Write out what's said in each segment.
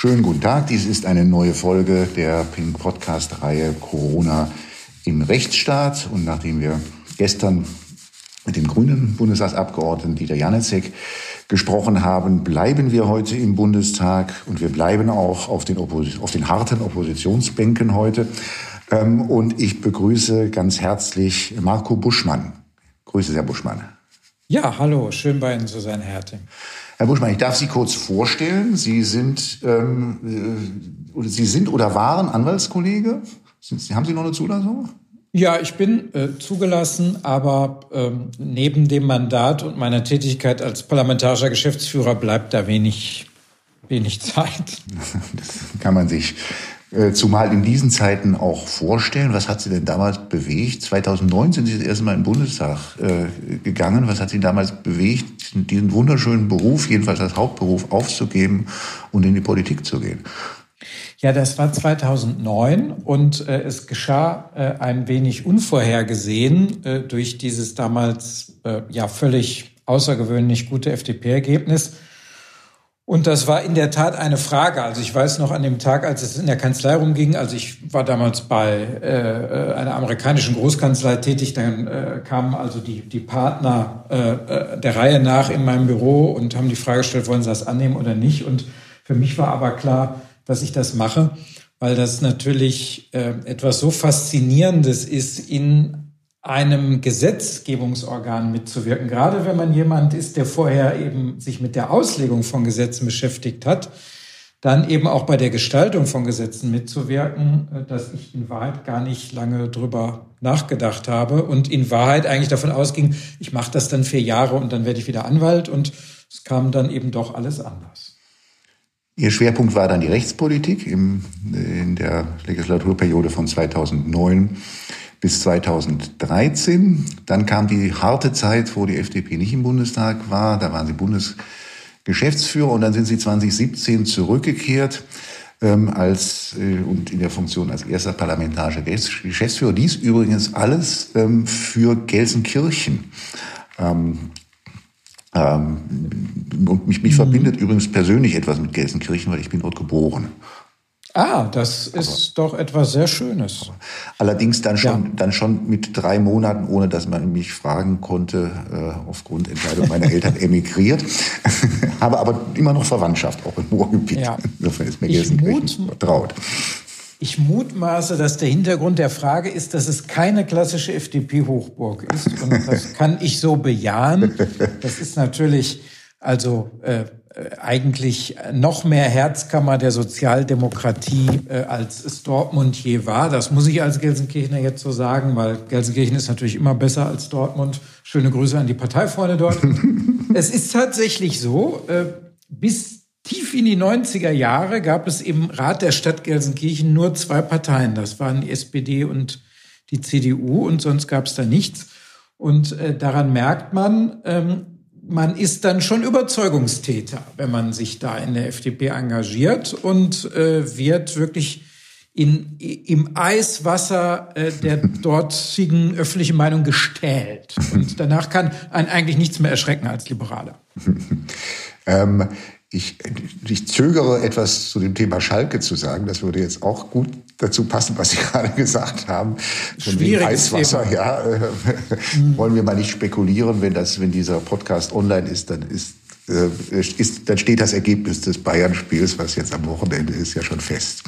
Schönen guten Tag. Dies ist eine neue Folge der Pink Podcast Reihe Corona im Rechtsstaat. Und nachdem wir gestern mit dem grünen Bundestagsabgeordneten Dieter Janicek gesprochen haben, bleiben wir heute im Bundestag und wir bleiben auch auf den, Oppos auf den harten Oppositionsbänken heute. Ähm, und ich begrüße ganz herzlich Marco Buschmann. Grüße, Herr Buschmann. Ja, hallo, schön bei Ihnen zu sein, Herr Herting. Herr Buschmann, ich darf Sie kurz vorstellen. Sie sind, ähm, äh, Sie sind oder waren Anwaltskollege. Sind, haben Sie noch eine Zulassung? Ja, ich bin äh, zugelassen, aber ähm, neben dem Mandat und meiner Tätigkeit als parlamentarischer Geschäftsführer bleibt da wenig, wenig Zeit. Das kann man sich zumal in diesen Zeiten auch vorstellen. Was hat Sie denn damals bewegt? 2009 sind Sie das erste Mal den Bundestag äh, gegangen. Was hat Sie damals bewegt, diesen wunderschönen Beruf, jedenfalls als Hauptberuf, aufzugeben und in die Politik zu gehen? Ja, das war 2009 und äh, es geschah äh, ein wenig unvorhergesehen äh, durch dieses damals äh, ja völlig außergewöhnlich gute FDP-Ergebnis. Und das war in der Tat eine Frage. Also ich weiß noch an dem Tag, als es in der Kanzlei rumging, also ich war damals bei äh, einer amerikanischen Großkanzlei tätig, dann äh, kamen also die, die Partner äh, äh, der Reihe nach in meinem Büro und haben die Frage gestellt, wollen Sie das annehmen oder nicht? Und für mich war aber klar, dass ich das mache, weil das natürlich äh, etwas so Faszinierendes ist, in einem Gesetzgebungsorgan mitzuwirken, gerade wenn man jemand ist, der vorher eben sich mit der Auslegung von Gesetzen beschäftigt hat, dann eben auch bei der Gestaltung von Gesetzen mitzuwirken, äh, dass ich in Wahrheit gar nicht lange drüber nachgedacht habe und in Wahrheit eigentlich davon ausging, ich mache das dann vier Jahre und dann werde ich wieder Anwalt und es kam dann eben doch alles anders. Ihr Schwerpunkt war dann die Rechtspolitik im, in der Legislaturperiode von 2009 bis 2013. Dann kam die harte Zeit, wo die FDP nicht im Bundestag war. Da waren sie Bundesgeschäftsführer und dann sind sie 2017 zurückgekehrt ähm, als äh, und in der Funktion als erster parlamentarischer Geschäftsführer. Dies übrigens alles ähm, für Gelsenkirchen. Ähm, ähm, und mich, mich mhm. verbindet übrigens persönlich etwas mit Gelsenkirchen, weil ich bin dort geboren. Ah, das ist aber, doch etwas sehr Schönes. Allerdings dann schon, ja. dann schon mit drei Monaten, ohne dass man mich fragen konnte, äh, aufgrund Entscheidung meiner Eltern emigriert. Habe aber immer noch Verwandtschaft, auch im Ruhrgebiet. Ja. Insofern ist mir Gelsenkirchen vertraut. Ich mutmaße, dass der Hintergrund der Frage ist, dass es keine klassische FDP-Hochburg ist. Und das kann ich so bejahen. Das ist natürlich also äh, eigentlich noch mehr Herzkammer der Sozialdemokratie, äh, als es Dortmund je war. Das muss ich als Gelsenkirchener jetzt so sagen, weil Gelsenkirchen ist natürlich immer besser als Dortmund. Schöne Grüße an die Parteifreunde dort. es ist tatsächlich so, äh, bis tief in die 90er Jahre gab es im Rat der Stadt Gelsenkirchen nur zwei Parteien. Das waren die SPD und die CDU und sonst gab es da nichts. Und äh, daran merkt man, ähm, man ist dann schon Überzeugungstäter, wenn man sich da in der FDP engagiert und äh, wird wirklich in, im Eiswasser äh, der dortigen öffentlichen Meinung gestählt. Und danach kann einen eigentlich nichts mehr erschrecken als Liberaler. ähm, ich, ich zögere etwas zu dem Thema Schalke zu sagen. Das würde jetzt auch gut dazu passen, was Sie gerade gesagt haben. Von wegen Eiswasser, Thema. ja. Mhm. Wollen wir mal nicht spekulieren, wenn das, wenn dieser Podcast online ist, dann ist, äh, ist dann steht das Ergebnis des Bayern-Spiels, was jetzt am Wochenende ist, ja schon fest.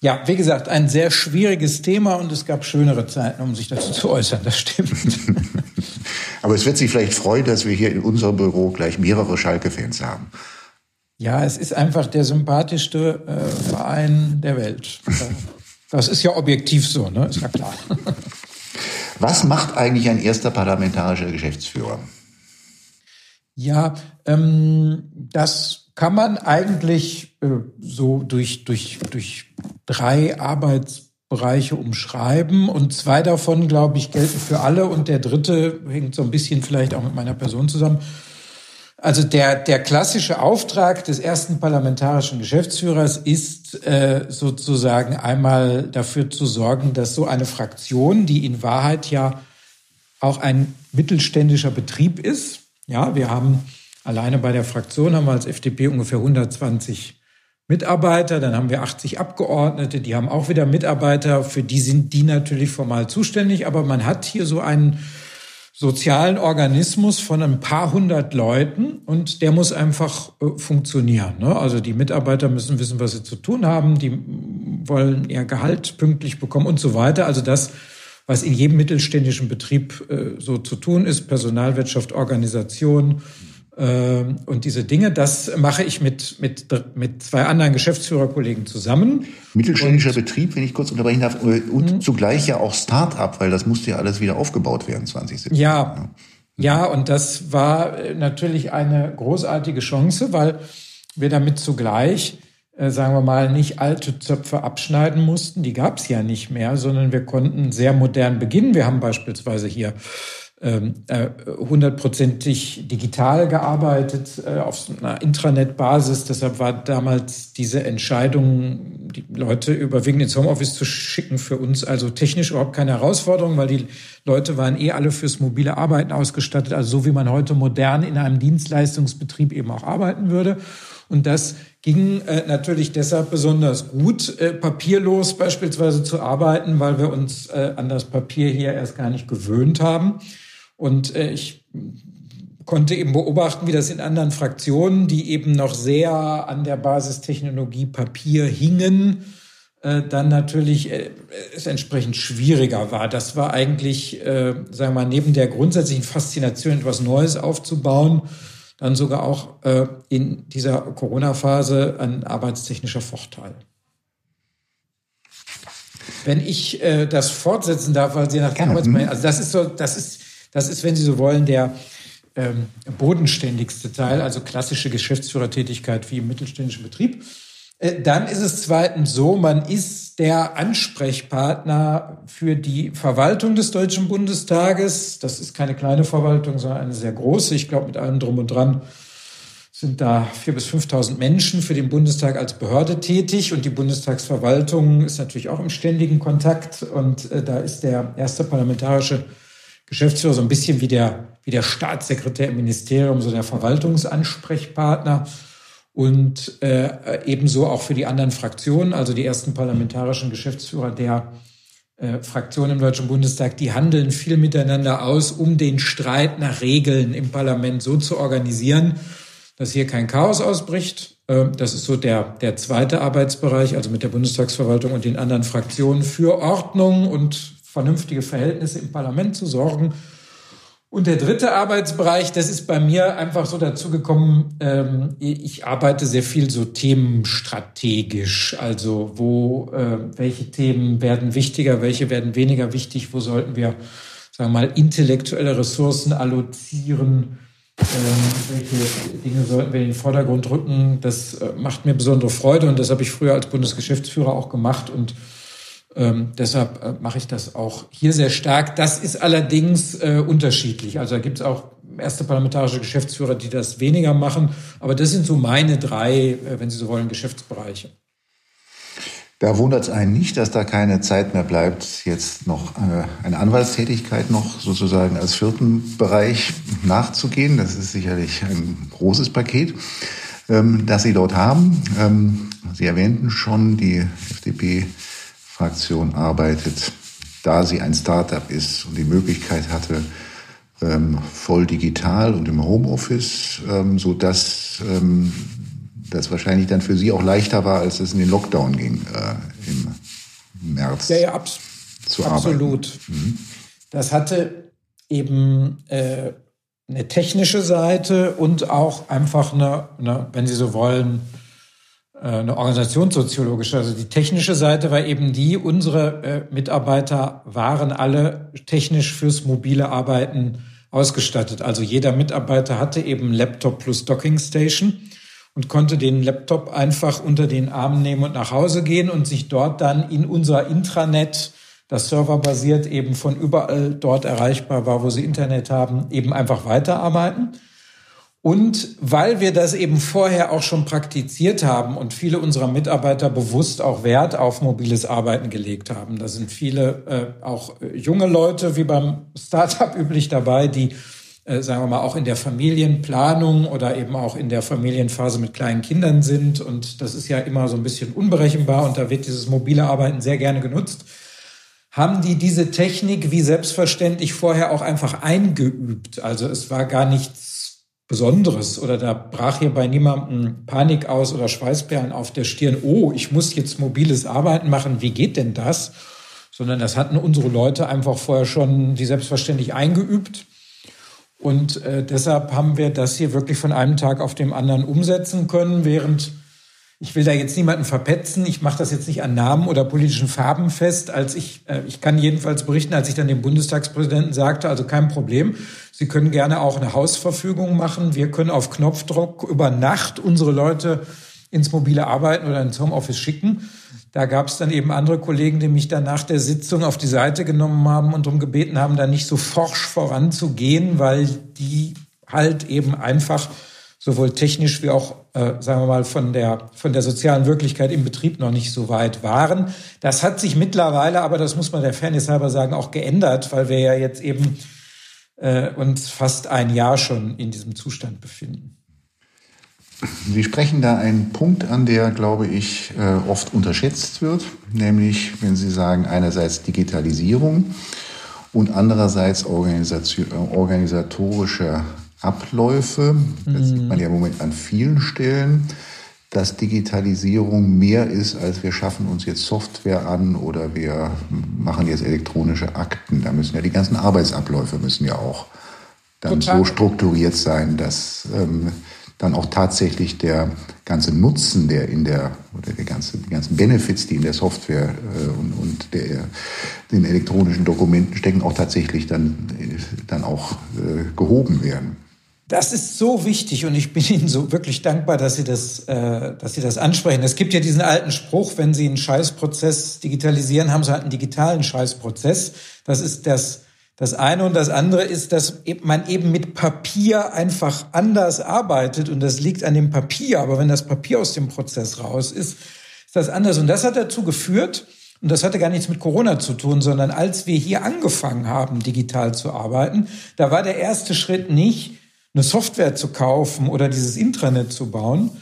Ja, wie gesagt, ein sehr schwieriges Thema und es gab schönere Zeiten, um sich dazu zu äußern, das stimmt. Aber es wird Sie vielleicht freuen, dass wir hier in unserem Büro gleich mehrere Schalke-Fans haben. Ja, es ist einfach der sympathischste äh, Verein der Welt. Das ist ja objektiv so, ne? Ist ja klar. Was macht eigentlich ein erster parlamentarischer Geschäftsführer? Ja, ähm, das kann man eigentlich äh, so durch, durch, durch drei Arbeitsbereiche umschreiben. Und zwei davon, glaube ich, gelten für alle. Und der dritte hängt so ein bisschen vielleicht auch mit meiner Person zusammen. Also der, der klassische Auftrag des ersten parlamentarischen Geschäftsführers ist äh, sozusagen einmal dafür zu sorgen, dass so eine Fraktion, die in Wahrheit ja auch ein mittelständischer Betrieb ist, ja, wir haben Alleine bei der Fraktion haben wir als FDP ungefähr 120 Mitarbeiter, dann haben wir 80 Abgeordnete, die haben auch wieder Mitarbeiter, für die sind die natürlich formal zuständig, aber man hat hier so einen sozialen Organismus von ein paar hundert Leuten und der muss einfach äh, funktionieren. Ne? Also die Mitarbeiter müssen wissen, was sie zu tun haben, die wollen ihr Gehalt pünktlich bekommen und so weiter. Also das, was in jedem mittelständischen Betrieb äh, so zu tun ist, Personalwirtschaft, Organisation, und diese Dinge, das mache ich mit, mit, mit zwei anderen Geschäftsführerkollegen zusammen. Mittelständischer und, Betrieb, wenn ich kurz unterbrechen darf, äh, und mh. zugleich ja auch Start-up, weil das musste ja alles wieder aufgebaut werden 2017. Ja, ja, und das war äh, natürlich eine großartige Chance, weil wir damit zugleich, äh, sagen wir mal, nicht alte Zöpfe abschneiden mussten. Die gab es ja nicht mehr, sondern wir konnten sehr modern beginnen. Wir haben beispielsweise hier ähm, äh, hundertprozentig digital gearbeitet äh, auf einer Intranet-Basis. Deshalb war damals diese Entscheidung, die Leute überwiegend ins Homeoffice zu schicken, für uns also technisch überhaupt keine Herausforderung, weil die Leute waren eh alle fürs mobile Arbeiten ausgestattet, also so wie man heute modern in einem Dienstleistungsbetrieb eben auch arbeiten würde. Und das ging äh, natürlich deshalb besonders gut, papierlos beispielsweise zu arbeiten, weil wir uns an das Papier hier erst gar nicht gewöhnt haben. Und äh, ich konnte eben beobachten, wie das in anderen Fraktionen, die eben noch sehr an der Basistechnologie Papier hingen, äh, dann natürlich äh, es entsprechend schwieriger war. Das war eigentlich, äh, sagen wir mal, neben der grundsätzlichen Faszination, etwas Neues aufzubauen, dann sogar auch äh, in dieser Corona-Phase ein arbeitstechnischer Vorteil. Wenn ich äh, das fortsetzen darf, weil Sie nach Arbeitsmeinung, also das ist so, das ist das ist, wenn Sie so wollen, der ähm, bodenständigste Teil, also klassische Geschäftsführertätigkeit wie im mittelständischen Betrieb. Äh, dann ist es zweitens so, man ist der Ansprechpartner für die Verwaltung des Deutschen Bundestages. Das ist keine kleine Verwaltung, sondern eine sehr große. Ich glaube, mit allem drum und dran sind da vier bis 5.000 Menschen für den Bundestag als Behörde tätig und die Bundestagsverwaltung ist natürlich auch im ständigen Kontakt und äh, da ist der erste parlamentarische Geschäftsführer so ein bisschen wie der, wie der Staatssekretär im Ministerium, so der Verwaltungsansprechpartner und äh, ebenso auch für die anderen Fraktionen, also die ersten parlamentarischen Geschäftsführer der äh, Fraktionen im Deutschen Bundestag, die handeln viel miteinander aus, um den Streit nach Regeln im Parlament so zu organisieren, dass hier kein Chaos ausbricht. Äh, das ist so der, der zweite Arbeitsbereich, also mit der Bundestagsverwaltung und den anderen Fraktionen für Ordnung und vernünftige Verhältnisse im Parlament zu sorgen. Und der dritte Arbeitsbereich, das ist bei mir einfach so dazu gekommen, ähm, ich arbeite sehr viel so themenstrategisch, also wo, äh, welche Themen werden wichtiger, welche werden weniger wichtig, wo sollten wir, sagen wir mal, intellektuelle Ressourcen allozieren, ähm, welche Dinge sollten wir in den Vordergrund rücken. Das äh, macht mir besondere Freude und das habe ich früher als Bundesgeschäftsführer auch gemacht und ähm, deshalb äh, mache ich das auch hier sehr stark. Das ist allerdings äh, unterschiedlich. Also da gibt es auch erste parlamentarische Geschäftsführer, die das weniger machen. Aber das sind so meine drei, äh, wenn Sie so wollen, Geschäftsbereiche. Da wundert es einen nicht, dass da keine Zeit mehr bleibt, jetzt noch eine, äh, eine Anwaltstätigkeit noch sozusagen als vierten Bereich nachzugehen. Das ist sicherlich ein großes Paket, ähm, das Sie dort haben. Ähm, Sie erwähnten schon, die FDP Fraktion arbeitet, da sie ein Startup ist und die Möglichkeit hatte, ähm, voll digital und im Homeoffice, ähm, so dass ähm, das wahrscheinlich dann für Sie auch leichter war, als es in den Lockdown ging äh, im März. Ja, ja, abs zu absolut. Mhm. Das hatte eben äh, eine technische Seite und auch einfach eine, eine wenn Sie so wollen, eine organisationssoziologische. Also die technische Seite war eben die, unsere äh, Mitarbeiter waren alle technisch fürs mobile Arbeiten ausgestattet. Also jeder Mitarbeiter hatte eben Laptop plus Docking Station und konnte den Laptop einfach unter den Arm nehmen und nach Hause gehen und sich dort dann in unser Intranet, das serverbasiert eben von überall dort erreichbar war, wo sie Internet haben, eben einfach weiterarbeiten. Und weil wir das eben vorher auch schon praktiziert haben und viele unserer Mitarbeiter bewusst auch Wert auf mobiles Arbeiten gelegt haben. Da sind viele äh, auch äh, junge Leute wie beim Startup üblich dabei, die äh, sagen wir mal, auch in der Familienplanung oder eben auch in der Familienphase mit kleinen Kindern sind. Und das ist ja immer so ein bisschen unberechenbar und da wird dieses mobile Arbeiten sehr gerne genutzt. Haben die diese Technik wie selbstverständlich vorher auch einfach eingeübt? Also es war gar nichts Besonderes oder da brach hier bei niemandem Panik aus oder Schweißperlen auf der Stirn. Oh, ich muss jetzt mobiles Arbeiten machen. Wie geht denn das? Sondern das hatten unsere Leute einfach vorher schon wie selbstverständlich eingeübt. Und äh, deshalb haben wir das hier wirklich von einem Tag auf den anderen umsetzen können, während ich will da jetzt niemanden verpetzen. Ich mache das jetzt nicht an Namen oder politischen Farben fest. Als ich, äh, ich kann jedenfalls berichten, als ich dann dem Bundestagspräsidenten sagte, also kein Problem. Sie können gerne auch eine Hausverfügung machen. Wir können auf Knopfdruck über Nacht unsere Leute ins mobile Arbeiten oder ins Homeoffice schicken. Da gab es dann eben andere Kollegen, die mich dann nach der Sitzung auf die Seite genommen haben und darum gebeten haben, da nicht so forsch voranzugehen, weil die halt eben einfach sowohl technisch wie auch, äh, sagen wir mal, von der, von der sozialen Wirklichkeit im Betrieb noch nicht so weit waren. Das hat sich mittlerweile, aber das muss man der Fairness halber sagen, auch geändert, weil wir ja jetzt eben äh, uns fast ein Jahr schon in diesem Zustand befinden. Sie sprechen da einen Punkt an, der, glaube ich, äh, oft unterschätzt wird, nämlich wenn Sie sagen, einerseits Digitalisierung und andererseits organisatorische Abläufe. Das sieht man ja im Moment an vielen Stellen, dass Digitalisierung mehr ist, als wir schaffen uns jetzt Software an oder wir machen jetzt elektronische Akten. Da müssen ja die ganzen Arbeitsabläufe müssen ja auch dann Total. so strukturiert sein, dass ähm, dann auch tatsächlich der ganze Nutzen, der in der, oder der ganze, die ganzen Benefits, die in der Software äh, und, und der, den elektronischen Dokumenten stecken, auch tatsächlich dann, dann auch äh, gehoben werden. Das ist so wichtig und ich bin Ihnen so wirklich dankbar, dass Sie das, äh, dass Sie das ansprechen. Es gibt ja diesen alten Spruch, wenn Sie einen Scheißprozess digitalisieren, haben Sie halt einen digitalen Scheißprozess. Das ist das das eine und das andere ist, dass man eben mit Papier einfach anders arbeitet und das liegt an dem Papier. Aber wenn das Papier aus dem Prozess raus ist, ist das anders. Und das hat dazu geführt, und das hatte gar nichts mit Corona zu tun, sondern als wir hier angefangen haben, digital zu arbeiten, da war der erste Schritt nicht, eine Software zu kaufen oder dieses Intranet zu bauen,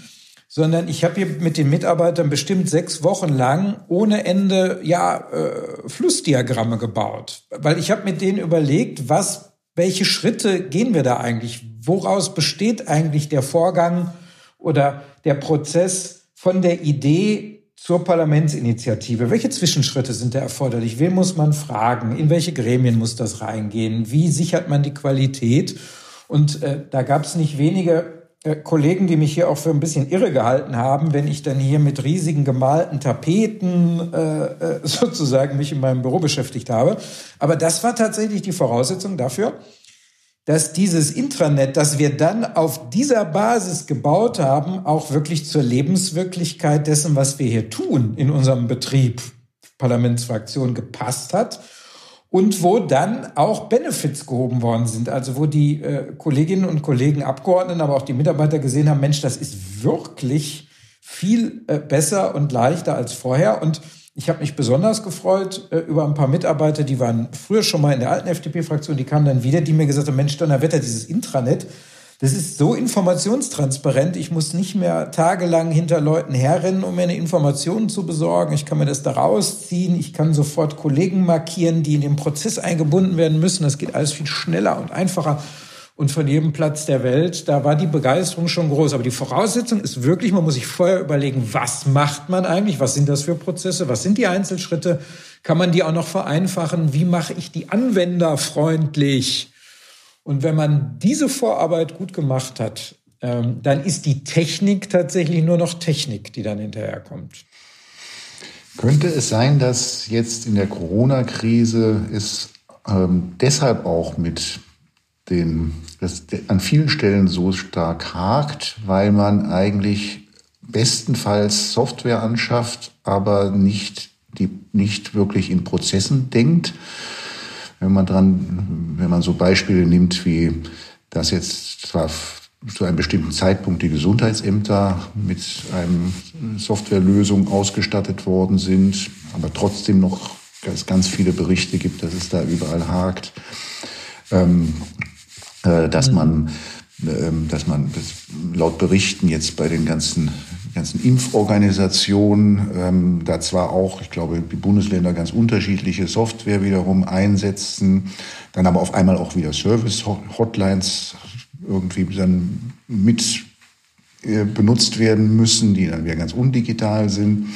sondern ich habe hier mit den Mitarbeitern bestimmt sechs Wochen lang ohne Ende ja äh, Flussdiagramme gebaut, weil ich habe mit denen überlegt, was, welche Schritte gehen wir da eigentlich, woraus besteht eigentlich der Vorgang oder der Prozess von der Idee zur Parlamentsinitiative. Welche Zwischenschritte sind da erforderlich? Wen muss man fragen? In welche Gremien muss das reingehen? Wie sichert man die Qualität? Und äh, da gab es nicht wenige äh, Kollegen, die mich hier auch für ein bisschen irre gehalten haben, wenn ich dann hier mit riesigen gemalten Tapeten äh, äh, sozusagen mich in meinem Büro beschäftigt habe. Aber das war tatsächlich die Voraussetzung dafür, dass dieses Intranet, das wir dann auf dieser Basis gebaut haben, auch wirklich zur Lebenswirklichkeit dessen, was wir hier tun in unserem Betrieb, Parlamentsfraktion gepasst hat und wo dann auch Benefits gehoben worden sind. Also wo die äh, Kolleginnen und Kollegen, Abgeordneten, aber auch die Mitarbeiter gesehen haben, Mensch, das ist wirklich viel äh, besser und leichter als vorher. Und ich habe mich besonders gefreut äh, über ein paar Mitarbeiter, die waren früher schon mal in der alten FDP-Fraktion, die kamen dann wieder, die mir gesagt haben, Mensch, Donnerwetter, dieses Intranet, das ist so informationstransparent. Ich muss nicht mehr tagelang hinter Leuten herrennen, um mir eine Information zu besorgen. Ich kann mir das da rausziehen. Ich kann sofort Kollegen markieren, die in den Prozess eingebunden werden müssen. Das geht alles viel schneller und einfacher. Und von jedem Platz der Welt, da war die Begeisterung schon groß. Aber die Voraussetzung ist wirklich, man muss sich vorher überlegen, was macht man eigentlich? Was sind das für Prozesse? Was sind die Einzelschritte? Kann man die auch noch vereinfachen? Wie mache ich die Anwender freundlich? Und wenn man diese Vorarbeit gut gemacht hat, ähm, dann ist die Technik tatsächlich nur noch Technik, die dann hinterherkommt. Könnte es sein, dass jetzt in der Corona-Krise es ähm, deshalb auch mit den, das an vielen Stellen so stark hakt, weil man eigentlich bestenfalls Software anschafft, aber nicht, die, nicht wirklich in Prozessen denkt? Wenn man dran, wenn man so Beispiele nimmt, wie dass jetzt zwar zu einem bestimmten Zeitpunkt die Gesundheitsämter mit einem Softwarelösung ausgestattet worden sind, aber trotzdem noch es ganz viele Berichte gibt, dass es da überall hakt. Ähm, äh, dass mhm. man ähm, dass man laut Berichten jetzt bei den ganzen ganzen Impforganisationen ähm, da zwar auch, ich glaube, die Bundesländer ganz unterschiedliche Software wiederum einsetzen, dann aber auf einmal auch wieder Service-Hotlines irgendwie dann mit äh, benutzt werden müssen, die dann wieder ganz undigital sind,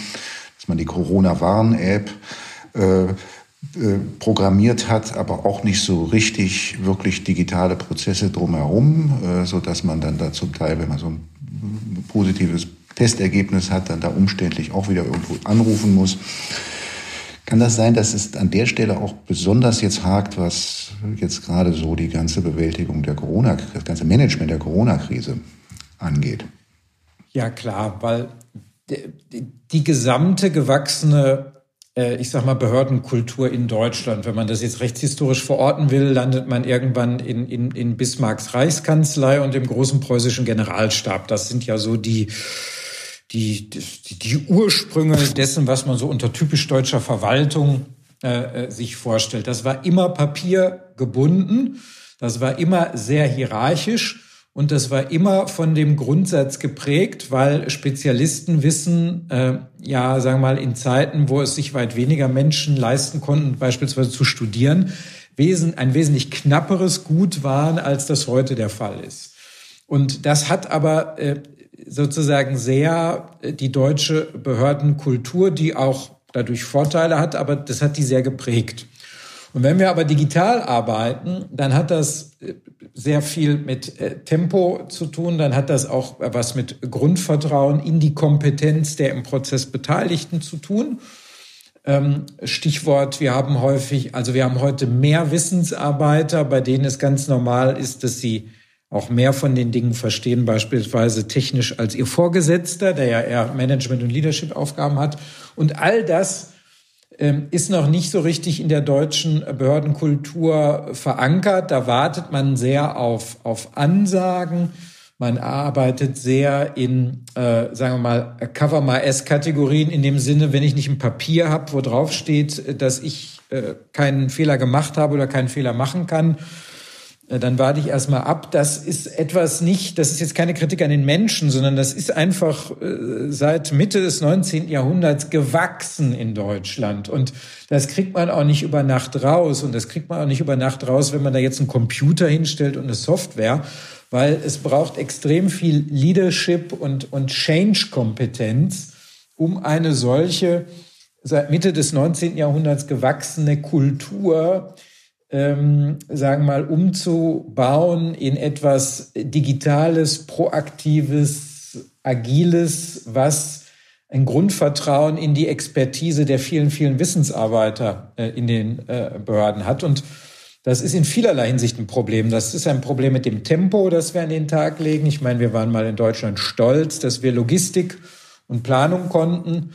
dass man die Corona-Warn-App äh, äh, programmiert hat, aber auch nicht so richtig wirklich digitale Prozesse drumherum, äh, so dass man dann da zum Teil, wenn man so ein positives Testergebnis hat, dann da umständlich auch wieder irgendwo anrufen muss. Kann das sein, dass es an der Stelle auch besonders jetzt hakt, was jetzt gerade so die ganze Bewältigung der Corona, das ganze Management der Corona-Krise angeht? Ja, klar, weil die, gesamte gewachsene äh, ich sag mal, Behördenkultur in Deutschland. Wenn man das jetzt rechtshistorisch verorten will, landet man irgendwann in, in, in Bismarcks Reichskanzlei und im großen preußischen Generalstab. Das sind ja so die, die, die, die Ursprünge dessen, was man so unter typisch deutscher Verwaltung äh, äh, sich vorstellt. Das war immer papiergebunden, das war immer sehr hierarchisch und das war immer von dem Grundsatz geprägt, weil Spezialisten wissen, äh, ja, sagen wir mal, in Zeiten, wo es sich weit weniger Menschen leisten konnten, beispielsweise zu studieren, wesen, ein wesentlich knapperes Gut waren, als das heute der Fall ist. Und das hat aber äh, sozusagen sehr äh, die deutsche Behördenkultur, die auch dadurch Vorteile hat, aber das hat die sehr geprägt. Und wenn wir aber digital arbeiten, dann hat das äh, sehr viel mit äh, Tempo zu tun, dann hat das auch was mit Grundvertrauen in die Kompetenz der im Prozess Beteiligten zu tun. Ähm, Stichwort, wir haben häufig, also wir haben heute mehr Wissensarbeiter, bei denen es ganz normal ist, dass sie auch mehr von den Dingen verstehen, beispielsweise technisch als ihr Vorgesetzter, der ja eher Management- und Leadership-Aufgaben hat. Und all das ähm, ist noch nicht so richtig in der deutschen Behördenkultur verankert. Da wartet man sehr auf, auf Ansagen. Man arbeitet sehr in, äh, sagen wir mal, Cover My S-Kategorien in dem Sinne, wenn ich nicht ein Papier habe, wo drauf steht, dass ich äh, keinen Fehler gemacht habe oder keinen Fehler machen kann, äh, dann warte ich erstmal ab. Das ist etwas nicht, das ist jetzt keine Kritik an den Menschen, sondern das ist einfach äh, seit Mitte des 19. Jahrhunderts gewachsen in Deutschland. Und das kriegt man auch nicht über Nacht raus. Und das kriegt man auch nicht über Nacht raus, wenn man da jetzt einen Computer hinstellt und eine Software, weil es braucht extrem viel Leadership und, und Change-Kompetenz, um eine solche seit Mitte des 19. Jahrhunderts gewachsene Kultur ähm, sagen mal, umzubauen in etwas Digitales, Proaktives, Agiles, was ein Grundvertrauen in die Expertise der vielen, vielen Wissensarbeiter äh, in den äh, Behörden hat. Und das ist in vielerlei Hinsicht ein Problem. Das ist ein Problem mit dem Tempo, das wir an den Tag legen. Ich meine, wir waren mal in Deutschland stolz, dass wir Logistik und Planung konnten.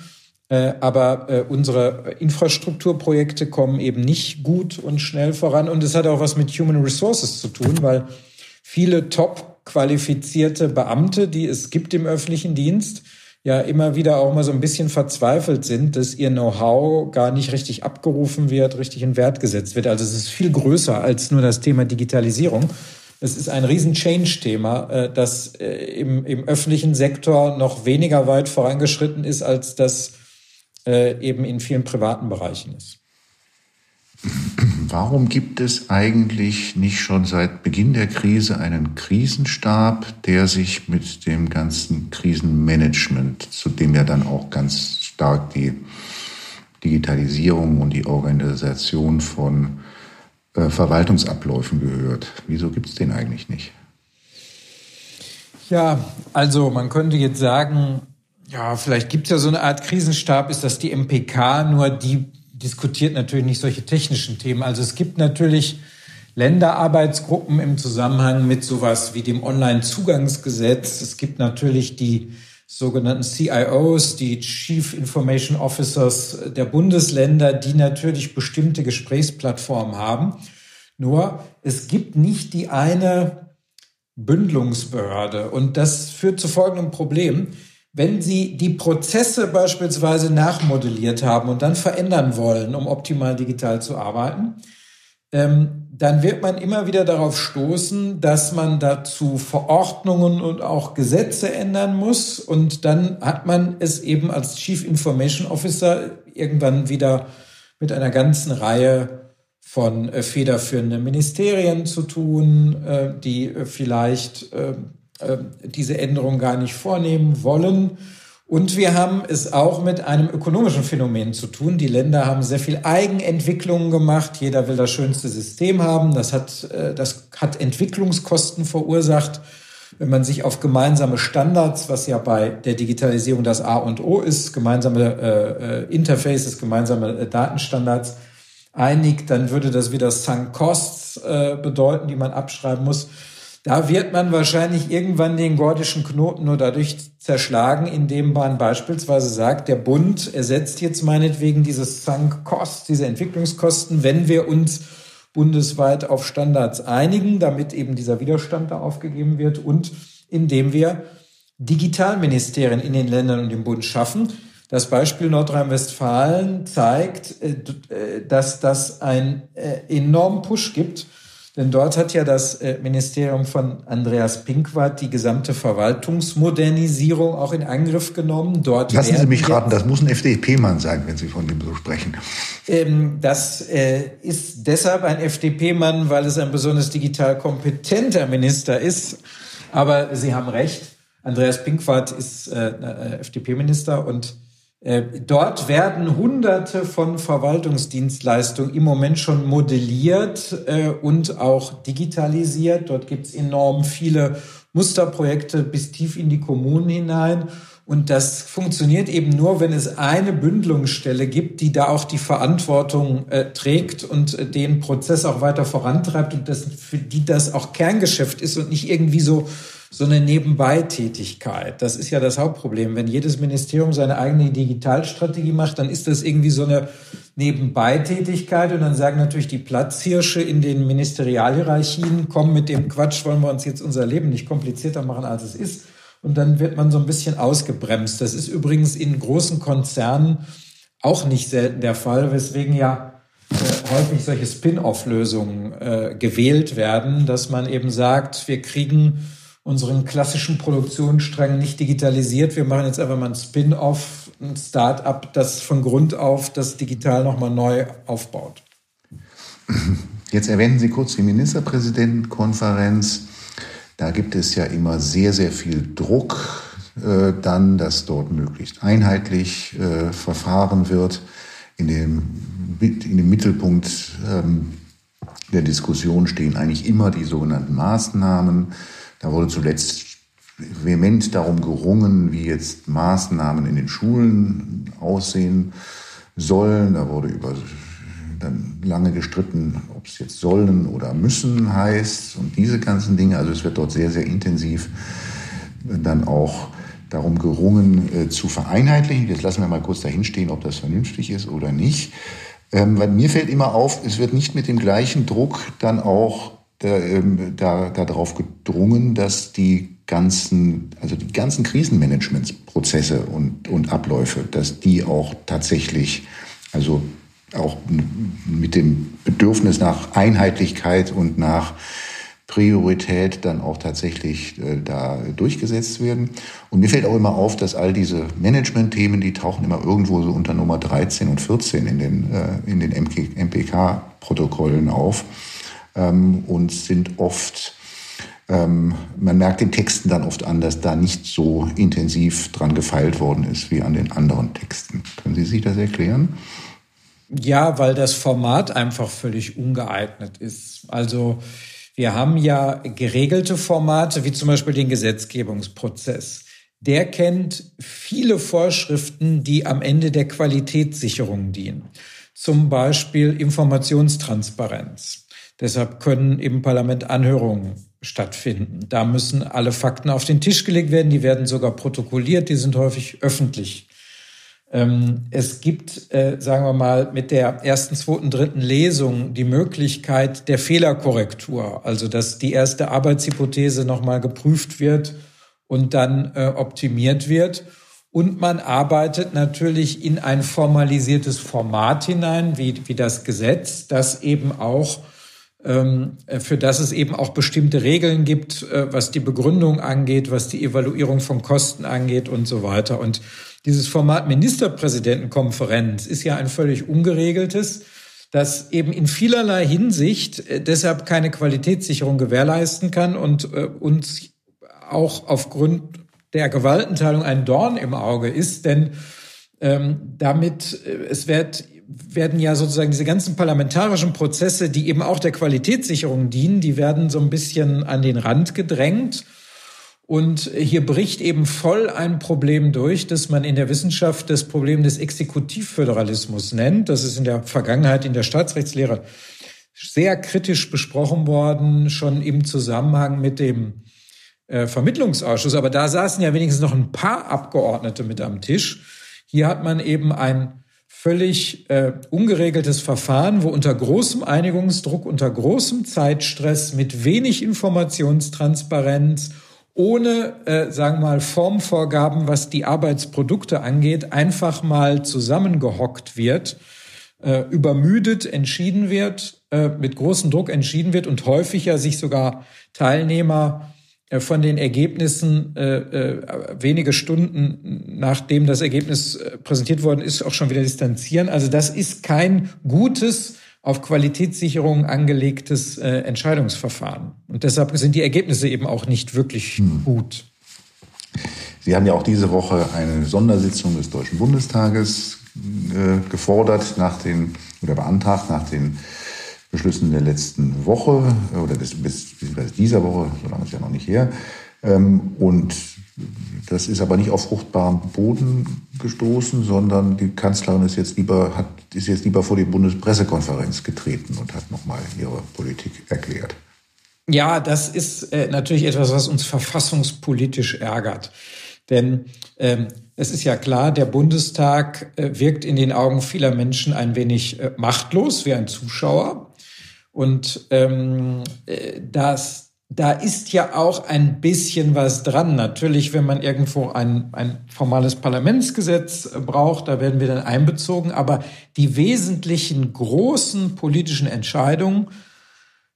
Äh, aber äh, unsere Infrastrukturprojekte kommen eben nicht gut und schnell voran. Und es hat auch was mit Human Resources zu tun, weil viele top qualifizierte Beamte, die es gibt im öffentlichen Dienst, ja immer wieder auch mal so ein bisschen verzweifelt sind, dass ihr Know-how gar nicht richtig abgerufen wird, richtig in Wert gesetzt wird. Also es ist viel größer als nur das Thema Digitalisierung. Es ist ein riesen Change-Thema, äh, das im, im öffentlichen Sektor noch weniger weit vorangeschritten ist, als das äh, eben in vielen privaten Bereichen ist. Warum gibt es eigentlich nicht schon seit Beginn der Krise einen Krisenstab, der sich mit dem ganzen Krisenmanagement, zu dem ja dann auch ganz stark die Digitalisierung und die Organisation von äh, Verwaltungsabläufen gehört? Wieso gibt es den eigentlich nicht? Ja, also man könnte jetzt sagen, ja, vielleicht gibt es ja so eine Art Krisenstab, ist das die MPK, nur die diskutiert natürlich nicht solche technischen Themen. Also es gibt natürlich Länderarbeitsgruppen im Zusammenhang mit sowas wie dem Online-Zugangsgesetz. Es gibt natürlich die sogenannten CIOs, die Chief Information Officers der Bundesländer, die natürlich bestimmte Gesprächsplattformen haben. Nur es gibt nicht die eine Bündelungsbehörde. Und das führt zu folgendem Problem wenn Sie die Prozesse beispielsweise nachmodelliert haben und dann verändern wollen, um optimal digital zu arbeiten, ähm, dann wird man immer wieder darauf stoßen, dass man dazu Verordnungen und auch Gesetze ändern muss. Und dann hat man es eben als Chief Information Officer irgendwann wieder mit einer ganzen Reihe von äh, federführenden Ministerien zu tun, äh, die äh, vielleicht äh, äh, diese Änderung gar nicht vornehmen wollen. Und wir haben es auch mit einem ökonomischen Phänomen zu tun. Die Länder haben sehr viel Eigenentwicklungen gemacht. Jeder will das schönste System haben. Das hat, äh, das hat Entwicklungskosten verursacht. Wenn man sich auf gemeinsame Standards, was ja bei der Digitalisierung das A und O ist, gemeinsame äh, äh Interfaces, gemeinsame äh, Datenstandards einigt, dann würde das wieder Sunk Costs äh, bedeuten, die man abschreiben muss. Da wird man wahrscheinlich irgendwann den gordischen Knoten nur dadurch zerschlagen, indem man beispielsweise sagt, der Bund ersetzt jetzt meinetwegen dieses Sunk Cost, diese Entwicklungskosten, wenn wir uns bundesweit auf Standards einigen, damit eben dieser Widerstand da aufgegeben wird und indem wir Digitalministerien in den Ländern und im Bund schaffen. Das Beispiel Nordrhein-Westfalen zeigt, äh, äh, dass das einen äh, enormen Push gibt denn dort hat ja das äh, Ministerium von Andreas Pinkwart die gesamte Verwaltungsmodernisierung auch in Angriff genommen. Dort Lassen Sie mich raten, das muss ein FDP-Mann sein, wenn Sie von dem so sprechen. Ähm, das äh, ist deshalb ein FDP-Mann, weil es ein besonders digital kompetenter Minister ist. Aber Sie haben recht. Andreas Pinkwart ist äh, FDP-Minister und dort werden Hunderte von Verwaltungsdienstleistungen im Moment schon modelliert äh, und auch digitalisiert. Dort gibt es enorm viele Musterprojekte bis tief in die Kommunen hinein. Und das funktioniert eben nur, wenn es eine Bündelungsstelle gibt, die da auch die Verantwortung äh, trägt und äh, den Prozess auch weiter vorantreibt und das, für die das auch Kerngeschäft ist und nicht irgendwie so so eine Nebenbeitätigkeit. Das ist ja das Hauptproblem. Wenn jedes Ministerium seine eigene Digitalstrategie macht, dann ist das irgendwie so eine Nebenbeitätigkeit und dann sagen natürlich die Platzhirsche in den Ministerialhierarchien, komm mit dem Quatsch, wollen wir uns jetzt unser Leben nicht komplizierter machen, als es ist. Und dann wird man so ein bisschen ausgebremst. Das ist übrigens in großen Konzernen auch nicht selten der Fall, weswegen ja äh, häufig solche Spin-off-Lösungen äh, gewählt werden, dass man eben sagt, wir kriegen unseren klassischen Produktionsstrang nicht digitalisiert. Wir machen jetzt einfach mal ein Spin-off, ein Start-up, das von Grund auf das digital nochmal neu aufbaut. Jetzt erwähnen Sie kurz die Ministerpräsidentenkonferenz. Da gibt es ja immer sehr, sehr viel Druck, äh, dann, dass dort möglichst einheitlich äh, verfahren wird. In dem, in dem Mittelpunkt ähm, der Diskussion stehen eigentlich immer die sogenannten Maßnahmen. Da wurde zuletzt vehement darum gerungen, wie jetzt Maßnahmen in den Schulen aussehen sollen. Da wurde über dann lange gestritten, ob es jetzt sollen oder müssen heißt und diese ganzen Dinge. Also es wird dort sehr, sehr intensiv dann auch darum gerungen äh, zu vereinheitlichen. Jetzt lassen wir mal kurz dahinstehen, ob das vernünftig ist oder nicht. Ähm, weil mir fällt immer auf, es wird nicht mit dem gleichen Druck dann auch da, ähm, da, darauf gedrungen, dass die ganzen, also die ganzen Krisenmanagementsprozesse und, und Abläufe, dass die auch tatsächlich, also auch mit dem Bedürfnis nach Einheitlichkeit und nach Priorität dann auch tatsächlich äh, da durchgesetzt werden. Und mir fällt auch immer auf, dass all diese Management-Themen, die tauchen immer irgendwo so unter Nummer 13 und 14 in den, äh, in den MPK-Protokollen auf ähm, und sind oft, ähm, man merkt den Texten dann oft an, dass da nicht so intensiv dran gefeilt worden ist wie an den anderen Texten. Können Sie sich das erklären? Ja, weil das Format einfach völlig ungeeignet ist. Also wir haben ja geregelte Formate, wie zum Beispiel den Gesetzgebungsprozess. Der kennt viele Vorschriften, die am Ende der Qualitätssicherung dienen. Zum Beispiel Informationstransparenz. Deshalb können im Parlament Anhörungen stattfinden. Da müssen alle Fakten auf den Tisch gelegt werden. Die werden sogar protokolliert. Die sind häufig öffentlich. Ähm, es gibt, äh, sagen wir mal, mit der ersten, zweiten, dritten Lesung die Möglichkeit der Fehlerkorrektur. Also, dass die erste Arbeitshypothese nochmal geprüft wird und dann äh, optimiert wird. Und man arbeitet natürlich in ein formalisiertes Format hinein, wie, wie das Gesetz, das eben auch für das es eben auch bestimmte Regeln gibt, äh, was die Begründung angeht, was die Evaluierung von Kosten angeht und so weiter. Und dieses Format Ministerpräsidentenkonferenz ist ja ein völlig ungeregeltes, das eben in vielerlei Hinsicht äh, deshalb keine Qualitätssicherung gewährleisten kann und äh, uns auch aufgrund der Gewaltenteilung ein Dorn im Auge ist, denn ähm, damit es wird werden ja sozusagen diese ganzen parlamentarischen Prozesse, die eben auch der Qualitätssicherung dienen, die werden so ein bisschen an den Rand gedrängt. Und hier bricht eben voll ein Problem durch, das man in der Wissenschaft das Problem des Exekutivföderalismus nennt. Das ist in der Vergangenheit in der Staatsrechtslehre sehr kritisch besprochen worden, schon im Zusammenhang mit dem äh, Vermittlungsausschuss. Aber da saßen ja wenigstens noch ein paar Abgeordnete mit am Tisch. Hier hat man eben ein völlig äh, ungeregeltes Verfahren, wo unter großem Einigungsdruck, unter großem Zeitstress, mit wenig Informationstransparenz, ohne, äh, sagen wir mal, Formvorgaben, was die Arbeitsprodukte angeht, einfach mal zusammengehockt wird, äh, übermüdet entschieden wird, äh, mit großem Druck entschieden wird und häufig ja sich sogar Teilnehmer von den Ergebnissen äh, äh, wenige Stunden nachdem das Ergebnis äh, präsentiert worden ist, auch schon wieder distanzieren. Also das ist kein gutes, auf Qualitätssicherung angelegtes äh, Entscheidungsverfahren. Und deshalb sind die Ergebnisse eben auch nicht wirklich hm. gut. Sie haben ja auch diese Woche eine Sondersitzung des Deutschen Bundestages äh, gefordert nach den oder beantragt nach den Beschlüssen der letzten Woche oder des, bis, bis dieser Woche, so lange ist ja noch nicht her. Ähm, und das ist aber nicht auf fruchtbaren Boden gestoßen, sondern die Kanzlerin ist jetzt lieber, hat, ist jetzt lieber vor die Bundespressekonferenz getreten und hat nochmal ihre Politik erklärt. Ja, das ist äh, natürlich etwas, was uns verfassungspolitisch ärgert. Denn ähm, es ist ja klar, der Bundestag äh, wirkt in den Augen vieler Menschen ein wenig äh, machtlos, wie ein Zuschauer. Und ähm, äh, das, da ist ja auch ein bisschen was dran. Natürlich, wenn man irgendwo ein, ein formales Parlamentsgesetz äh, braucht, da werden wir dann einbezogen. Aber die wesentlichen großen politischen Entscheidungen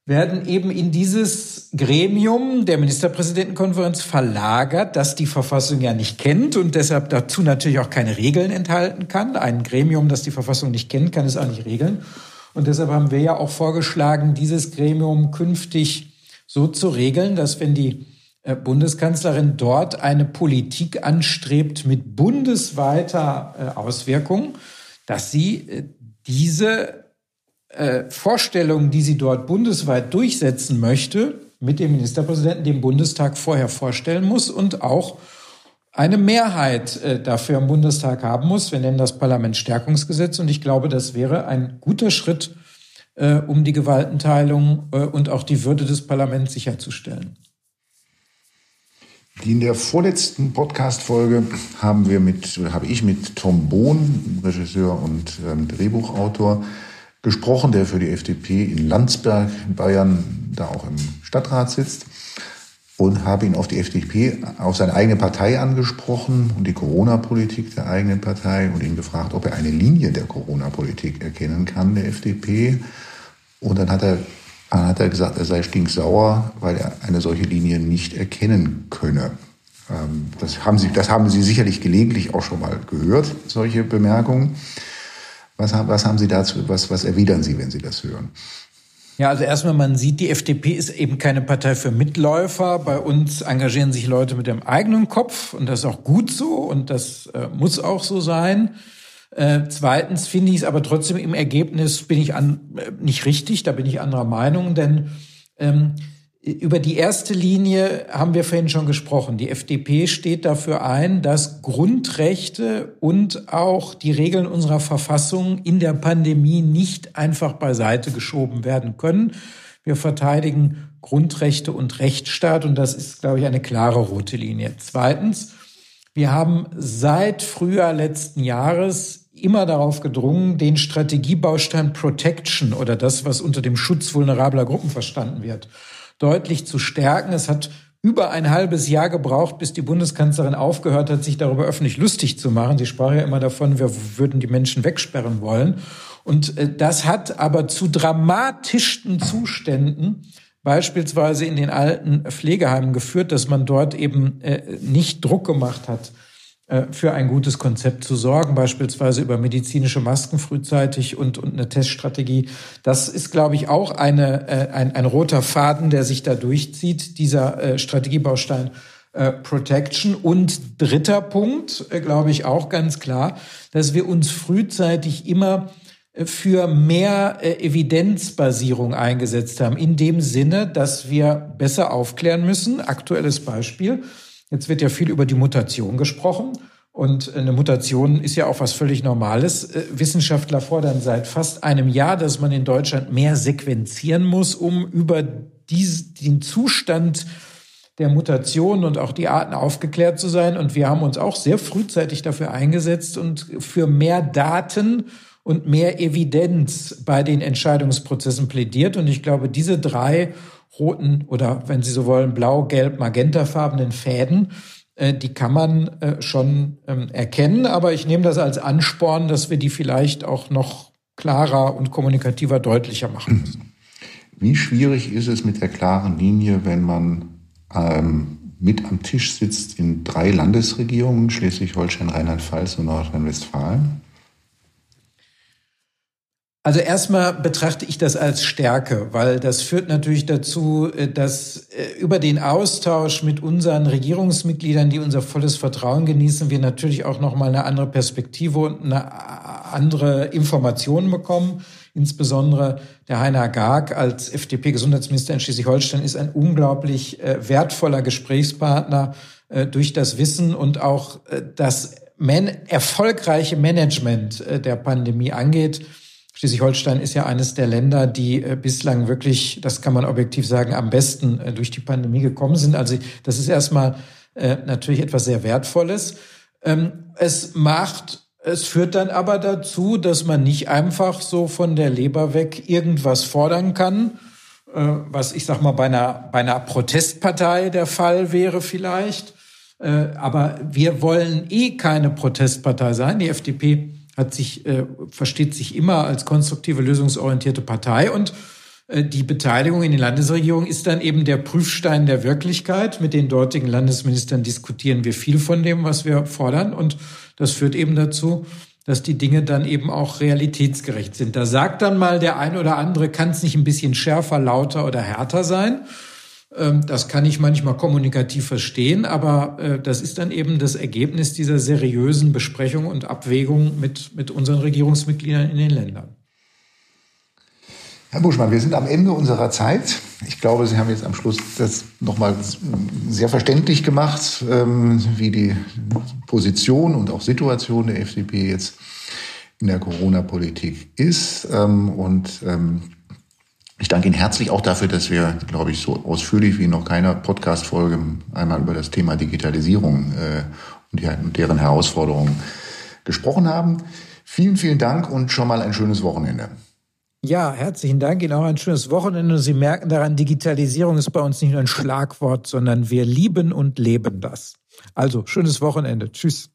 werden eben in dieses Gremium der Ministerpräsidentenkonferenz verlagert, das die Verfassung ja nicht kennt und deshalb dazu natürlich auch keine Regeln enthalten kann. Ein Gremium, das die Verfassung nicht kennt, kann es auch nicht regeln. Und deshalb haben wir ja auch vorgeschlagen, dieses Gremium künftig so zu regeln, dass wenn die äh, Bundeskanzlerin dort eine Politik anstrebt mit bundesweiter äh, Auswirkung, dass sie äh, diese Vorstellungen, die sie dort bundesweit durchsetzen möchte, mit dem Ministerpräsidenten dem Bundestag vorher vorstellen muss und auch eine Mehrheit äh, dafür im Bundestag haben muss. Wir nennen das Parlamentsstärkungsgesetz und ich glaube, das wäre ein guter Schritt, äh, um die Gewaltenteilung äh, und auch die Würde des Parlaments sicherzustellen. In der vorletzten Podcast-Folge haben wir mit, habe ich mit Tom Bohn, Regisseur und ähm, Drehbuchautor, gesprochen, der für die FDP in Landsberg in Bayern da auch im Stadtrat sitzt und habe ihn auf die FDP, auf seine eigene Partei angesprochen und die Corona-Politik der eigenen Partei und ihn gefragt, ob er eine Linie der Corona-Politik erkennen kann, der FDP. Und dann hat er, dann hat er gesagt, er sei stinksauer, weil er eine solche Linie nicht erkennen könne. Ähm, das haben Sie, das haben Sie sicherlich gelegentlich auch schon mal gehört, solche Bemerkungen. Was, was haben Sie dazu, was, was erwidern Sie, wenn Sie das hören? Ja, also erstmal, man sieht, die FDP ist eben keine Partei für Mitläufer. Bei uns engagieren sich Leute mit dem eigenen Kopf und das ist auch gut so und das äh, muss auch so sein. Äh, zweitens finde ich es aber trotzdem im Ergebnis bin ich an, äh, nicht richtig, da bin ich anderer Meinung, denn ähm, über die erste Linie haben wir vorhin schon gesprochen. Die FDP steht dafür ein, dass Grundrechte und auch die Regeln unserer Verfassung in der Pandemie nicht einfach beiseite geschoben werden können. Wir verteidigen Grundrechte und Rechtsstaat und das ist, glaube ich, eine klare rote Linie. Zweitens, wir haben seit Frühjahr letzten Jahres immer darauf gedrungen, den Strategiebaustein Protection oder das, was unter dem Schutz vulnerabler Gruppen verstanden wird, deutlich zu stärken. Es hat über ein halbes Jahr gebraucht, bis die Bundeskanzlerin aufgehört hat, sich darüber öffentlich lustig zu machen. Sie sprach ja immer davon, wir würden die Menschen wegsperren wollen. Und äh, das hat aber zu dramatischsten Zuständen beispielsweise in den alten Pflegeheimen geführt, dass man dort eben äh, nicht Druck gemacht hat, für ein gutes Konzept zu sorgen, beispielsweise über medizinische Masken frühzeitig und, und eine Teststrategie. Das ist, glaube ich, auch eine, ein, ein roter Faden, der sich da durchzieht, dieser Strategiebaustein Protection. Und dritter Punkt, glaube ich, auch ganz klar, dass wir uns frühzeitig immer für mehr äh, Evidenzbasierung eingesetzt haben, in dem Sinne, dass wir besser aufklären müssen. Aktuelles Beispiel. Jetzt wird ja viel über die Mutation gesprochen. Und eine Mutation ist ja auch was völlig Normales. Äh, Wissenschaftler fordern seit fast einem Jahr, dass man in Deutschland mehr sequenzieren muss, um über dies, den Zustand der Mutation und auch die Arten aufgeklärt zu sein. Und wir haben uns auch sehr frühzeitig dafür eingesetzt und für mehr Daten und mehr Evidenz bei den Entscheidungsprozessen plädiert. Und ich glaube, diese drei roten oder, wenn Sie so wollen, blau, gelb, magentafarbenen Fäden, äh, die kann man äh, schon ähm, erkennen. Aber ich nehme das als Ansporn, dass wir die vielleicht auch noch klarer und kommunikativer deutlicher machen müssen. Wie schwierig ist es mit der klaren Linie, wenn man ähm, mit am Tisch sitzt in drei Landesregierungen, Schleswig-Holstein, Rheinland-Pfalz und Nordrhein-Westfalen? Also erstmal betrachte ich das als Stärke, weil das führt natürlich dazu, äh, dass äh, über den Austausch mit unseren Regierungsmitgliedern, die unser volles Vertrauen genießen, wir natürlich auch noch mal eine andere Perspektive und eine andere Information bekommen. Insbesondere der Heiner Garg als FDP-Gesundheitsminister in Schleswig-Holstein ist ein unglaublich äh, wertvoller Gesprächspartner durch das Wissen und auch das erfolgreiche Management der Pandemie angeht. Schleswig-Holstein ist ja eines der Länder, die äh, bislang wirklich, das kann man objektiv sagen, am besten äh, durch die Pandemie gekommen sind. Also das ist erstmal äh, natürlich etwas sehr Wertvolles. Ähm, es macht, es führt dann aber dazu, dass man nicht einfach so von der Leber weg irgendwas fordern kann, was ich sag mal bei einer, bei einer Protestpartei der Fall wäre vielleicht. Aber wir wollen eh keine Protestpartei sein. Die FDP hat sich, äh, versteht sich immer als konstruktive, lösungsorientierte Partei und äh, die Beteiligung in den Landesregierungen ist dann eben der Prüfstein der Wirklichkeit. Mit den dortigen Landesministern diskutieren wir viel von dem, was wir fordern. Und das führt eben dazu, dass die Dinge dann eben auch realitätsgerecht sind. Da sagt dann mal der ein oder andere, kann es nicht ein bisschen schärfer, lauter oder härter sein? Ähm, das kann ich manchmal kommunikativ verstehen, aber äh, das ist dann eben das Ergebnis dieser seriösen Besprechung und Abwägung mit, mit unseren Regierungsmitgliedern in den Ländern. Herr Buschmann, wir sind am Ende unserer Zeit. Ich glaube, Sie haben jetzt am Schluss das nochmal sehr verständlich gemacht, ähm, wie die Position und auch Situation der FDP jetzt in der Corona-Politik ist. Ähm, und ich danke Ihnen herzlich auch dafür, dass wir, glaube ich, so ausführlich wie noch keiner Podcast-Folge einmal über das Thema Digitalisierung äh, und, die, und deren Herausforderungen gesprochen haben. Vielen, vielen Dank und schon mal ein schönes Wochenende. Ja, herzlichen Dank Ihnen auch ein schönes Wochenende. Sie merken daran, Digitalisierung ist bei uns nicht nur ein Schlagwort, sondern wir lieben und leben das. Also, schönes Wochenende. Tschüss.